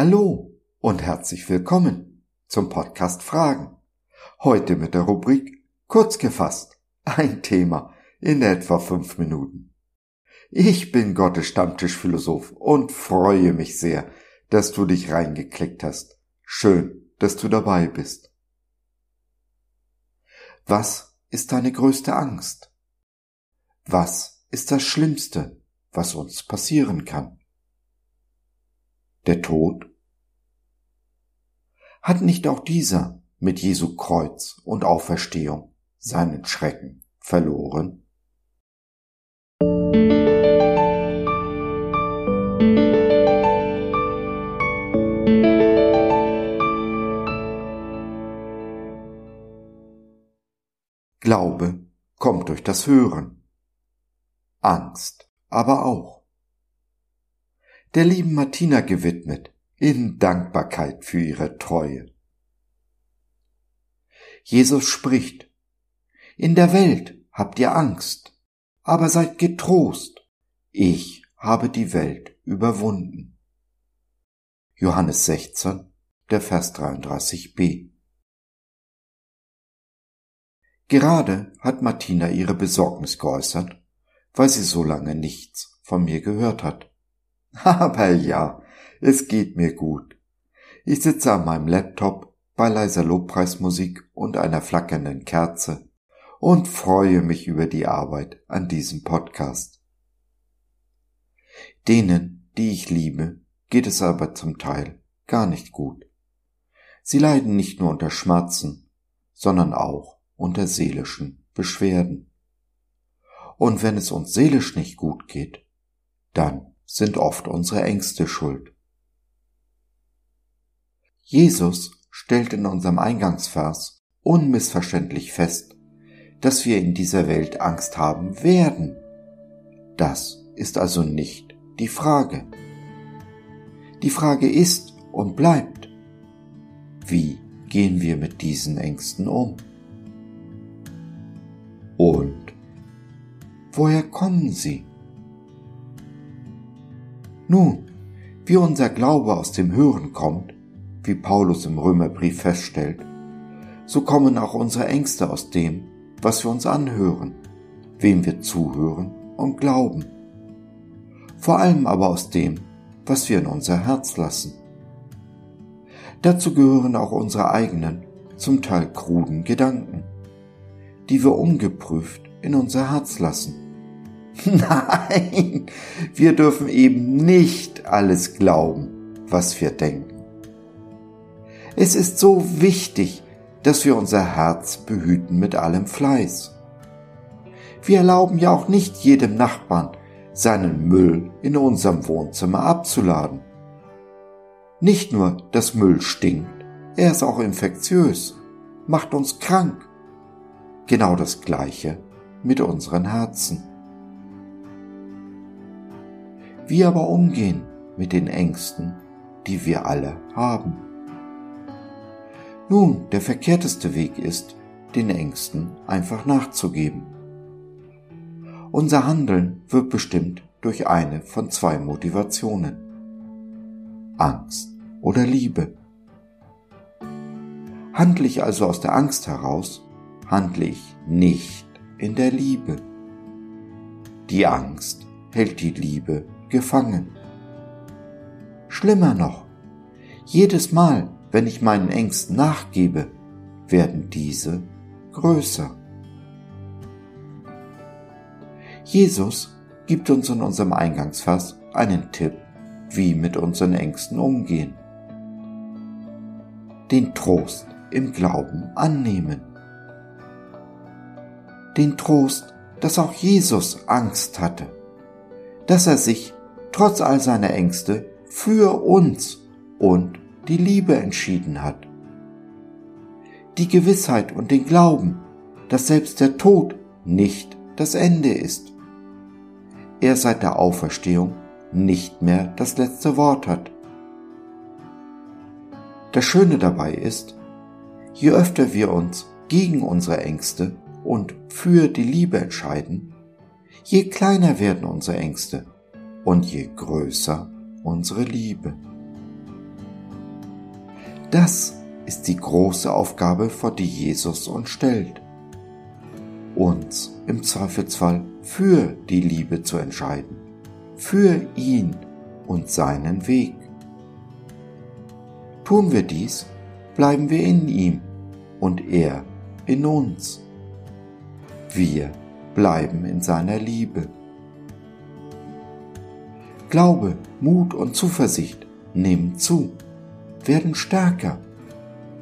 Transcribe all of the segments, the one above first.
Hallo und herzlich willkommen zum Podcast Fragen. Heute mit der Rubrik Kurz gefasst. Ein Thema in etwa fünf Minuten. Ich bin Gottes Stammtischphilosoph und freue mich sehr, dass du dich reingeklickt hast. Schön, dass du dabei bist. Was ist deine größte Angst? Was ist das Schlimmste, was uns passieren kann? Der Tod? Hat nicht auch dieser mit Jesu Kreuz und Auferstehung seinen Schrecken verloren? Glaube kommt durch das Hören. Angst aber auch. Der lieben Martina gewidmet, in Dankbarkeit für ihre Treue. Jesus spricht, In der Welt habt ihr Angst, aber seid getrost, ich habe die Welt überwunden. Johannes 16, der Vers 33b. Gerade hat Martina ihre Besorgnis geäußert, weil sie so lange nichts von mir gehört hat. Aber ja, es geht mir gut. Ich sitze an meinem Laptop bei leiser Lobpreismusik und einer flackernden Kerze und freue mich über die Arbeit an diesem Podcast. Denen, die ich liebe, geht es aber zum Teil gar nicht gut. Sie leiden nicht nur unter Schmerzen, sondern auch unter seelischen Beschwerden. Und wenn es uns seelisch nicht gut geht, dann sind oft unsere Ängste schuld. Jesus stellt in unserem Eingangsvers unmissverständlich fest, dass wir in dieser Welt Angst haben werden. Das ist also nicht die Frage. Die Frage ist und bleibt, wie gehen wir mit diesen Ängsten um? Und woher kommen sie? Nun, wie unser Glaube aus dem Hören kommt, wie Paulus im Römerbrief feststellt, so kommen auch unsere Ängste aus dem, was wir uns anhören, wem wir zuhören und glauben. Vor allem aber aus dem, was wir in unser Herz lassen. Dazu gehören auch unsere eigenen, zum Teil kruden Gedanken die wir ungeprüft in unser Herz lassen. Nein, wir dürfen eben nicht alles glauben, was wir denken. Es ist so wichtig, dass wir unser Herz behüten mit allem Fleiß. Wir erlauben ja auch nicht jedem Nachbarn, seinen Müll in unserem Wohnzimmer abzuladen. Nicht nur, dass Müll stinkt, er ist auch infektiös, macht uns krank genau das Gleiche mit unseren Herzen. Wie aber umgehen mit den Ängsten, die wir alle haben? Nun, der verkehrteste Weg ist, den Ängsten einfach nachzugeben. Unser Handeln wird bestimmt durch eine von zwei Motivationen. Angst oder Liebe. Handle ich also aus der Angst heraus, handle ich nicht in der Liebe. Die Angst hält die Liebe gefangen. Schlimmer noch, jedes Mal, wenn ich meinen Ängsten nachgebe, werden diese größer. Jesus gibt uns in unserem Eingangsfass einen Tipp, wie mit unseren Ängsten umgehen. Den Trost im Glauben annehmen den Trost, dass auch Jesus Angst hatte, dass er sich trotz all seiner Ängste für uns und die Liebe entschieden hat. Die Gewissheit und den Glauben, dass selbst der Tod nicht das Ende ist. Er seit der Auferstehung nicht mehr das letzte Wort hat. Das Schöne dabei ist, je öfter wir uns gegen unsere Ängste und für die Liebe entscheiden, je kleiner werden unsere Ängste und je größer unsere Liebe. Das ist die große Aufgabe, vor die Jesus uns stellt. Uns im Zweifelsfall für die Liebe zu entscheiden, für ihn und seinen Weg. Tun wir dies, bleiben wir in ihm und er in uns. Wir bleiben in seiner Liebe. Glaube, Mut und Zuversicht nehmen zu, werden stärker,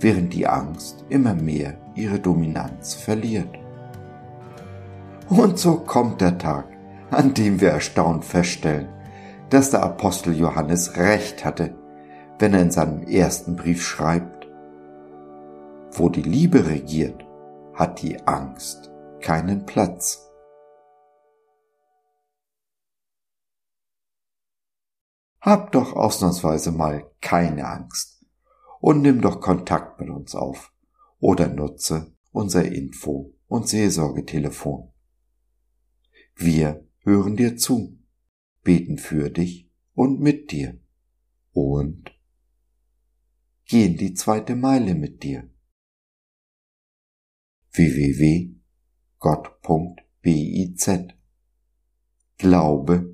während die Angst immer mehr ihre Dominanz verliert. Und so kommt der Tag, an dem wir erstaunt feststellen, dass der Apostel Johannes recht hatte, wenn er in seinem ersten Brief schreibt, wo die Liebe regiert, hat die Angst keinen Platz. Hab doch ausnahmsweise mal keine Angst und nimm doch Kontakt mit uns auf oder nutze unser Info- und Seelsorgetelefon. Wir hören dir zu, beten für dich und mit dir und gehen die zweite Meile mit dir. www.gott.biz Glaube